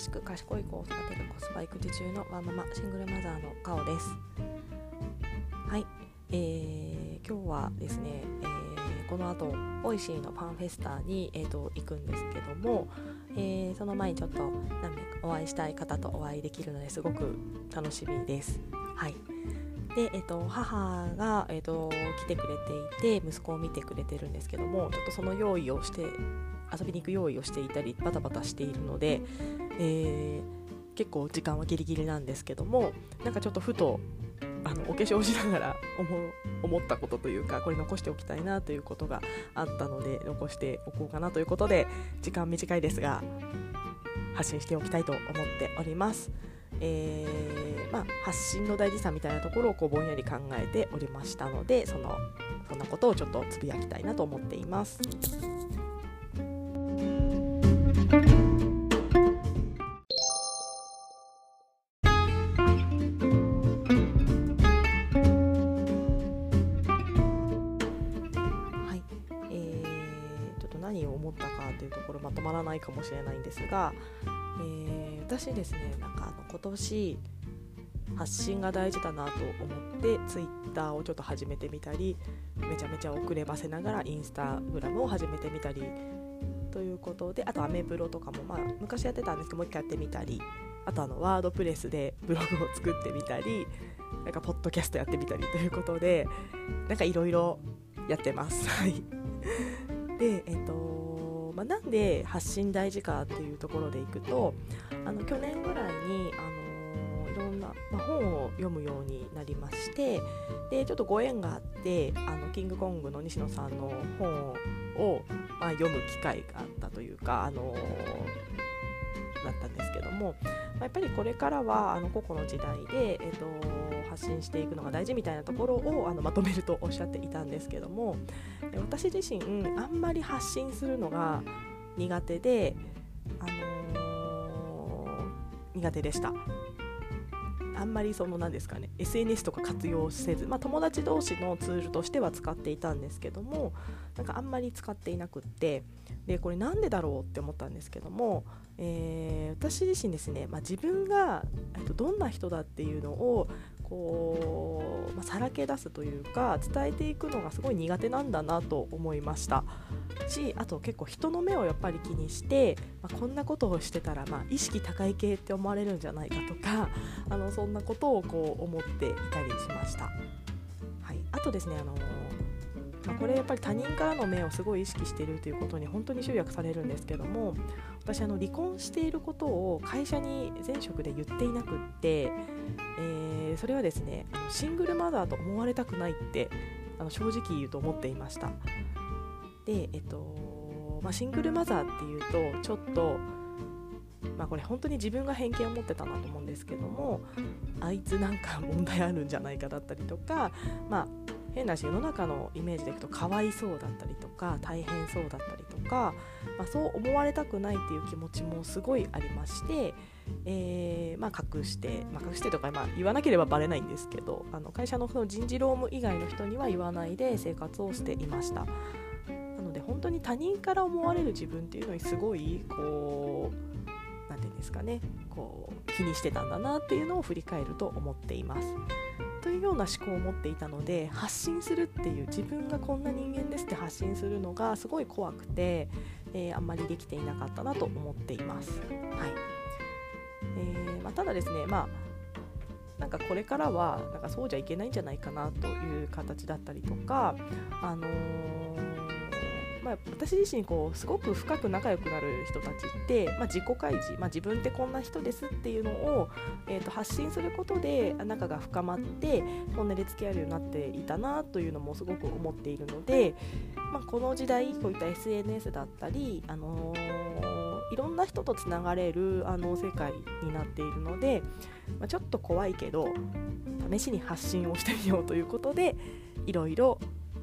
しく賢い子を育てるコスパ育児中のワーママシングルマザーのカオです。はい、えー、今日はですね、えー、この後 Voicy のファンフェスタに、えーと、行くんですけども、えー、その前にちょっと何名かお会いしたい方とお会いできるのですごく楽しみです。はい。で、えーと、母が、えーと来てくれていて息子を見てくれてるんですけどもちょっとその用意をして遊びに行く用意をしていたりバタバタしているので、えー、結構時間はギリギリなんですけどもなんかちょっとふとあのお化粧しながら思ったことというかこれ残しておきたいなということがあったので残しておこうかなということで時間短いですが発信しておきたいと思っております。えー、まあ、発信の大事さみたいなところをこうぼんやり考えておりましたのでそのそんなことをちょっとつぶやきたいなと思っています。が、えー、私ですねなんかあの今年発信が大事だなと思ってツイッターをちょっと始めてみたりめちゃめちゃ遅ればせながらインスタグラムを始めてみたりということであとアメブロとかも、まあ、昔やってたんですけどもう一回やってみたりあとあのワードプレスでブログを作ってみたりなんかポッドキャストやってみたりということでなんかいろいろやってます。で、えーとまあ、なんで発信大事かっていうところでいくとあの去年ぐらいに、あのー、いろんな、まあ、本を読むようになりましてでちょっとご縁があってあのキングコングの西野さんの本を、まあ、読む機会があったというか、あのー、だったんですけども、まあ、やっぱりこれからはあの個々の時代で、えーと発信していくのが大事みたいなところをあのまとめるとおっしゃっていたんですけども私自身あんまり発信するのが苦手で、あのー、苦手でした。あんまりその何ですかね SNS とか活用せず、まあ、友達同士のツールとしては使っていたんですけどもなんかあんまり使っていなくってでこれなんでだろうって思ったんですけども、えー、私自身ですね、まあ、自分がどんな人だっていうのをこう、まあ、さらけ出すというか伝えていくのがすごい苦手なんだなと思いましたしあと結構人の目をやっぱり気にして、まあ、こんなことをしてたら、まあ、意識高い系って思われるんじゃないかとか あのそんなことをこう思っていたりしました。はい、あとですねあのまあ、これやっぱり他人からの目をすごい意識しているということに本当に集約されるんですけども私あの離婚していることを会社に前職で言っていなくって、え、それはですねシングルマザーと思われたくないってあの正直言うと思っていました。でえっと、まあ、シングルマザーっていうとちょっとまあこれ本当に自分が偏見を持ってたなと思うんですけどもあいつなんか問題あるんじゃないかだったりとかまあ変なし世の中のイメージでいくとかわいそうだったりとか大変そうだったりとか、まあ、そう思われたくないっていう気持ちもすごいありまして、えー、まあ、隠して、まあ、隠してとか、まあ、言わなければバレないんですけどあの会社のその人事労務以外の人には言わないで生活をしていました。なので本当に他人から思われる自分っていうのにすごいこう何て言うんですかねこう気にしてたんだなっていうのを振り返ると思っています。というような思考を持っていたので発信するっていう自分がこんな人間ですって発信するのがすごい怖くて、えー、あんまりできていなかったなと思っています。はいえーまあ、ただですね、まあなんかこれからはなんかそうじゃいけないんじゃないかなという形だったりとか、あのーまあ、私自身こうすごく深く仲良くなる人たちって、まあ、自己開示、まあ、自分ってこんな人ですっていうのを、えー、と発信することで仲が深まって本音で付き合えるようになっていたなというのもすごく思っているので、まあ、この時代こういった SNS だったり、あのー、いろんな人とつながれるあの世界になっているので、まあ、ちょっと怖いけど試しに発信をしてみようということでいろいろ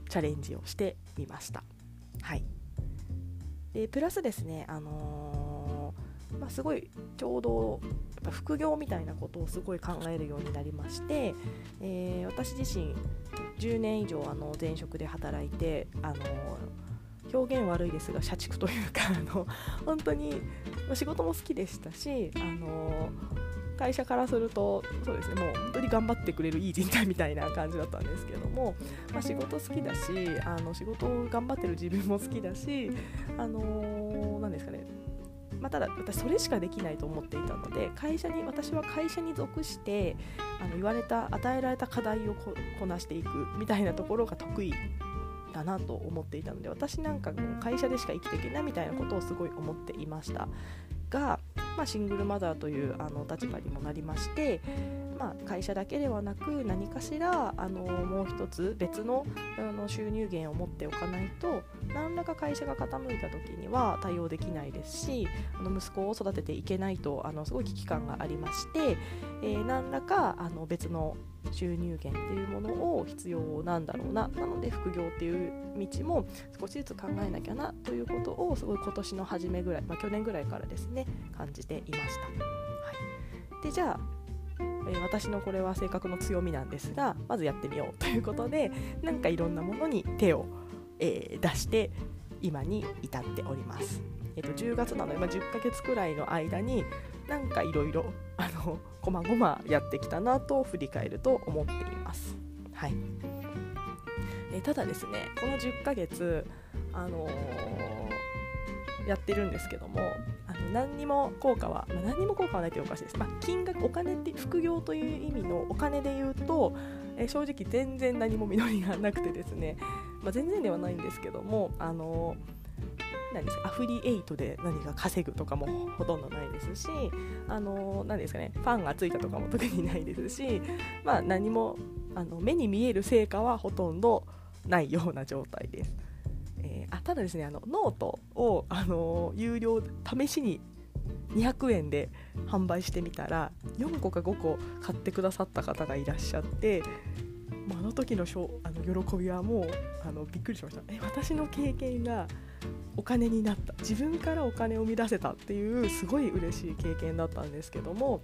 チャレンジをしてみました。はい。でプラスですね、あのー、まあ、すごいちょうどやっぱ副業みたいなことをすごい考えるようになりまして、えー、私自身10年以上あの前職で働いて、あのー表現悪いですが社畜というかあの本当に仕事も好きでしたしあの会社からするとそうですねもう本当に頑張ってくれるいい人材みたいな感じだったんですけども、まあ、仕事好きだしあの仕事を頑張ってる自分も好きだしあの何ですかね。まあ、ただ私それしかできないと思っていたので会社に私は会社に属してあの言われた与えられた課題をこなしていくみたいなところが得意だなと思っていたので私なんかもう会社でしか生きていけないみたいなことをすごい思っていました。が、まあ、シングルマザーというあの立場にもなりまして、まあ、会社だけではなく何かしらあのもう一つ別のあの収入源を持っておかないと何らか会社が傾いた時には対応できないですしあの息子を育てていけないとあのすごい危機感がありまして、えー、何らかあの別の収入源っていうものを必要なんだろうななので副業っていう道も少しずつ考えなきゃなということをすごい今年の初めぐらい、まあ、去年ぐらいからですね感じていました。はい、でじゃあえ、私のこれは性格の強みなんですがまずやってみようということでなんかいろんなものに手を、えー、出して今に至っております。えーと、10月なので、まあ、10ヶ月くらいの間になんかいろいろあのこまごまやってきたなと振り返ると思っています。はいえただですねこの10ヶ月、あのー、やってるんですけどもあの何にも効果は、まあ、何にも効果はないというおかしいです、まあ、金額お金って副業という意味のお金で言うと、え正直全然何も実りがなくてですね、まあ、全然ではないんですけども、あのー何ですかアフリエイトで何か稼ぐとかもほとんどないですしあの何ですかねファンがついたとかも特にないですし、まあ、何もあの目に見える成果はほとんどないような状態です。えー、あただですねあのノートを、あの有料試しに200円で販売してみたら4個か5個買ってくださった方がいらっしゃってあの時のあの喜びはもうあのびっくりしましたえ私の経験がお金になった。自分からお金を生み出せたっていうすごい嬉しい経験だったんですけども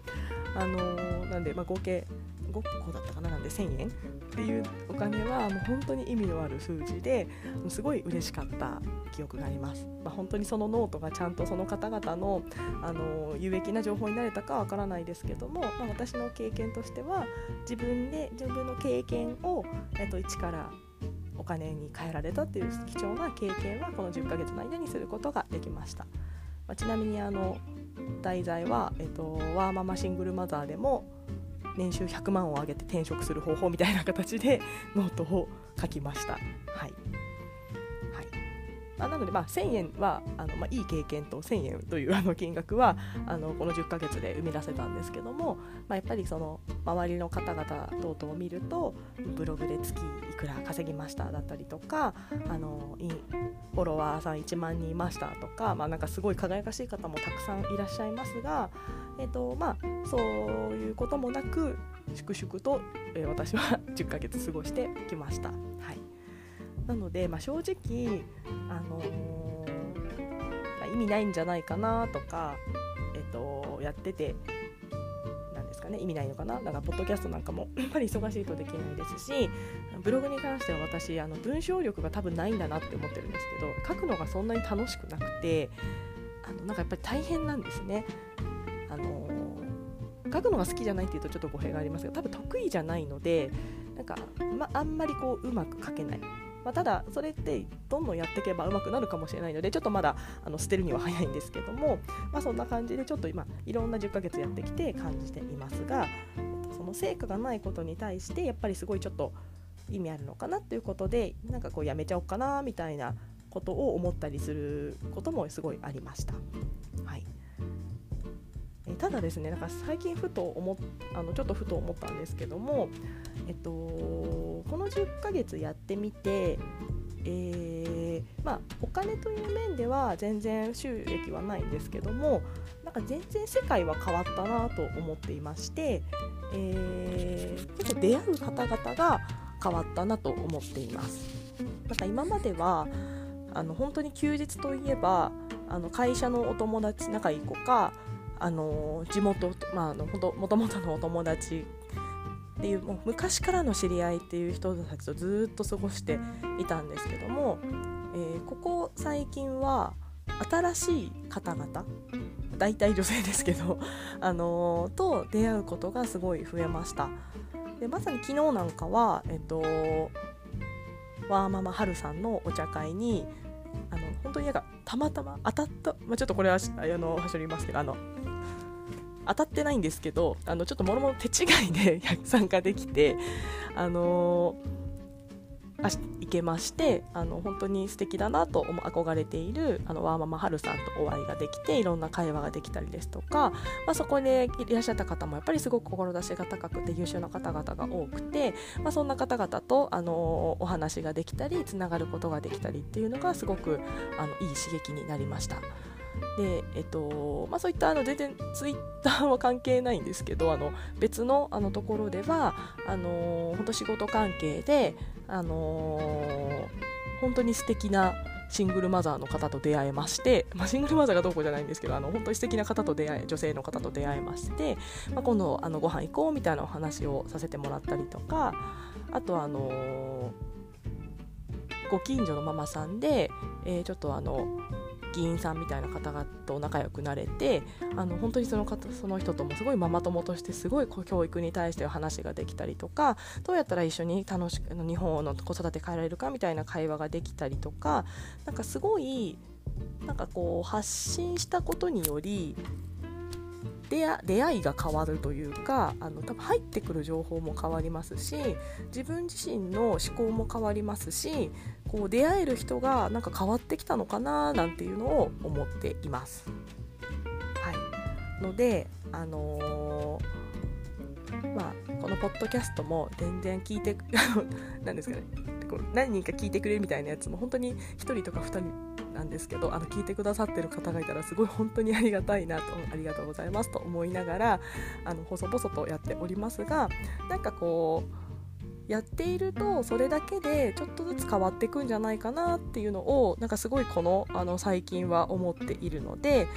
あのー、なんで、まあ、合計5個だったかななんで1000円っていうお金はもう本当に意味のある数字ですごい嬉しかった記憶があります、まあ、本当にそのノートがちゃんとその方々の、あの有益な情報になれたかわからないですけども、まあ、私の経験としては自分で自分の経験を、えっと、一からお金に換えられたっていう貴重な経験はこの10ヶ月の間にすることができました、まあ、ちなみにあの題材は、えっと、ワーママシングルマザーでも年収100万を上げて転職する方法みたいな形でノートを書きました。はいあなので、まあ、1000円はあの、まあ、いい経験と1000円というあの金額はあのこの10ヶ月で生み出せたんですけども、まあ、やっぱりその周りの方々等々を見るとブログで月いくら稼ぎましただったりとかあのフォロワーさん1万人いましたとか,、まあ、なんかすごい輝かしい方もたくさんいらっしゃいますが、えーとまあ、そういうこともなく粛々と、えー、私は 10ヶ月過ごしてきました。はいなので、まあ、正直、あのー、意味ないんじゃないかなとか、えっと、やっててなんですかね意味ないのかな？だからポッドキャストなんかも やっぱり忙しいとできないですしブログに関しては私あの文章力が多分ないんだなって思ってるんですけど書くのがそんなに楽しくなくてあのなんかやっぱり大変なんですね。あのー、書くのが好きじゃないっていうとちょっと語弊がありますが多分得意じゃないのでなんか、まあんまりこううまく書けないまあ、ただそれってどんどんやっていけばうまくなるかもしれないのでちょっとまだあの捨てるには早いんですけども、まあ、そんな感じでちょっと今いろんな10ヶ月やってきて感じていますがその成果がないことに対してやっぱりすごいちょっと意味あるのかなっていうことでなんかこうやめちゃおうかなみたいなことを思ったりすることもすごいありました。はいえただですねなんか最近ふと思っあのちょっとふと思ったんですけども、えっと、この10ヶ月やってみて、えー、まあ、お金という面では全然収益はないんですけどもなんか全然世界は変わったなと思っていまして、えー、結構出会う方々が変わったなと思っています。なんか今まではあの本当に休日といえばあの会社のお友達仲いい子かあの地元、まあ、あのもともとのお友達っていうもう昔からの知り合いっていう人たちとずっと過ごしていたんですけども、えー、ここ最近は新しい方々大体女性ですけど、あのー、と出会うことがすごい増えました。でまさに昨日なんかは、えっと、ワーママハルさんのお茶会にあの本当になんかたまたま当たった、まあ、ちょっとこれはあのはしょりますけどあの当たってないんですけどあのちょっともろもろ手違いで 参加できてあのー行けましてあの本当に素敵だなと憧れているあのワーママハルさんとお会いができていろんな会話ができたりですとか、まあ、そこでいらっしゃった方もやっぱりすごく志が高くて優秀な方々が多くて、まあ、そんな方々とあのお話ができたりつながることができたりっていうのがすごくあのいい刺激になりました。でえっとまあ、そういったあの全然ツイッターは関係ないんですけどあの別のあのところではあの本当仕事関係であの、本当に素敵なシングルマザーの方と出会えまして、まあ、シングルマザーがどうこうじゃないんですけどあの本当に素敵な方と出会え女性の方と出会えまして、まあ、今度あのご飯行こうみたいなお話をさせてもらったりとかあとあの、ご近所のママさんで、えー、ちょっとあの議員さんみたいな方々と仲良くなれてあの本当にその方その人ともすごいママ友としてすごい教育に対して話ができたりとかどうやったら一緒に楽しく日本の子育て変えられるかみたいな会話ができたりとかなんかすごいなんかこう発信したことにより出会いが変わるというかあの多分入ってくる情報も変わりますし自分自身の思考も変わりますしこう出会える人がなんか変わってきたのかななんていうのを思っています。はい、ので、あのー、まあ、このポッドキャストも全然聞いて 何ですかね何人か聞いてくれるみたいなやつも本当に1人とか2人なんですけどあの聞いてくださってる方がいたらすごい本当にありがたいなとありがとうございますと思いながらあの細々とやっておりますがなんかこうやっているとそれだけでちょっとずつ変わっていくんじゃないかなっていうのをなんかすごいこのあの最近は思っているので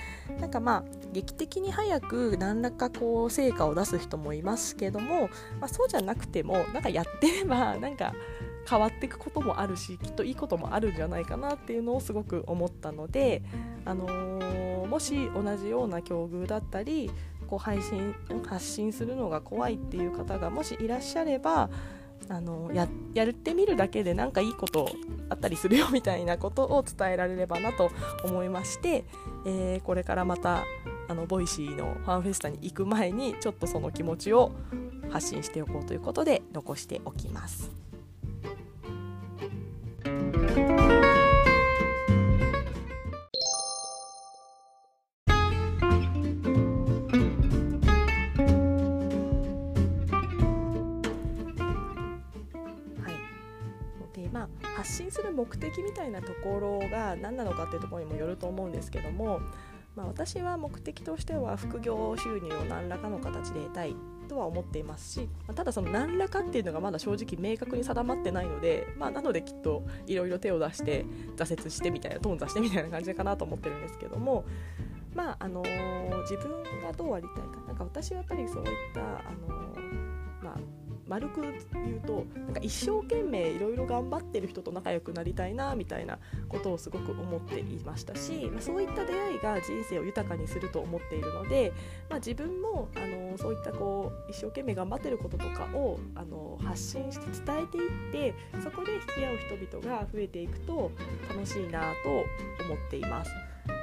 なんかまあ劇的に早く何らかこう成果を出す人もいますけども、まあ、そうじゃなくてもなんかやってればなんか変わっていくこともあるしきっといいこともあるんじゃないかなっていうのをすごく思ったので、あのー、もし同じような境遇だったりこう配信発信するのが怖いっていう方がもしいらっしゃればあのややってみるだけで何かいいことあったりするよみたいなことを伝えられればなと思いまして、えー、これからまたあの Voicy のファンフェスタに行く前にちょっとその気持ちを発信しておこうということで残しておきます。目的みたいなところが何なのかっていうところにもよると思うんですけども、まあ、私は目的としては副業収入を何らかの形で得たいとは思っていますし、まあ、ただその何らかっていうのがまだ正直明確に定まってないので、まあ、なのできっといろいろ手を出して挫折してみたいな頓挫してみたいな感じかなと思ってるんですけどもまああのー、自分がどうありたいか。なんか私はやっぱりそういった、あのー、まあ丸く言うとなんか一生懸命いろいろ頑張ってる人と仲良くなりたいなみたいなことをすごく思っていましたし、まあ、そういった出会いが人生を豊かにすると思っているので、まあ、自分もあのそういったこう一生懸命頑張ってることとかをあの発信して伝えていってそこで引き合う人々が増えていくと楽しいなと思っています。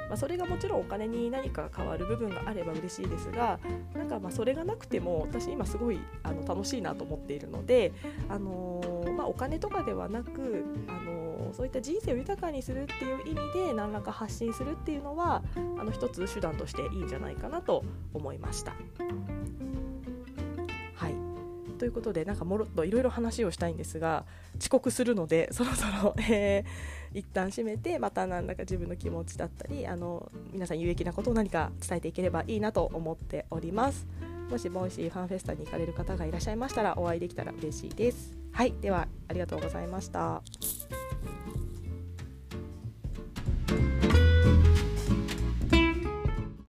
まあ、それがもちろんお金に何か変わる部分があれば嬉しいですがなんかまあそれがなくても私今すごいあの楽しいなと思っているので、あのー、まあ、お金とかではなく、あのー、そういった人生を豊かにするっていう意味で何らか発信するっていうのはあの一つ手段としていいんじゃないかなと思いました。ということでなんかもろっといろいろ話をしたいんですが遅刻するので そろそろ、えー一旦閉めてまた何だか自分の気持ちだったりあの皆さん有益なことを何か伝えていければいいなと思っております。もしもしファンフェスタに行かれる方がいらっしゃいましたらお会いできたら嬉しいです。はいではありがとうございました。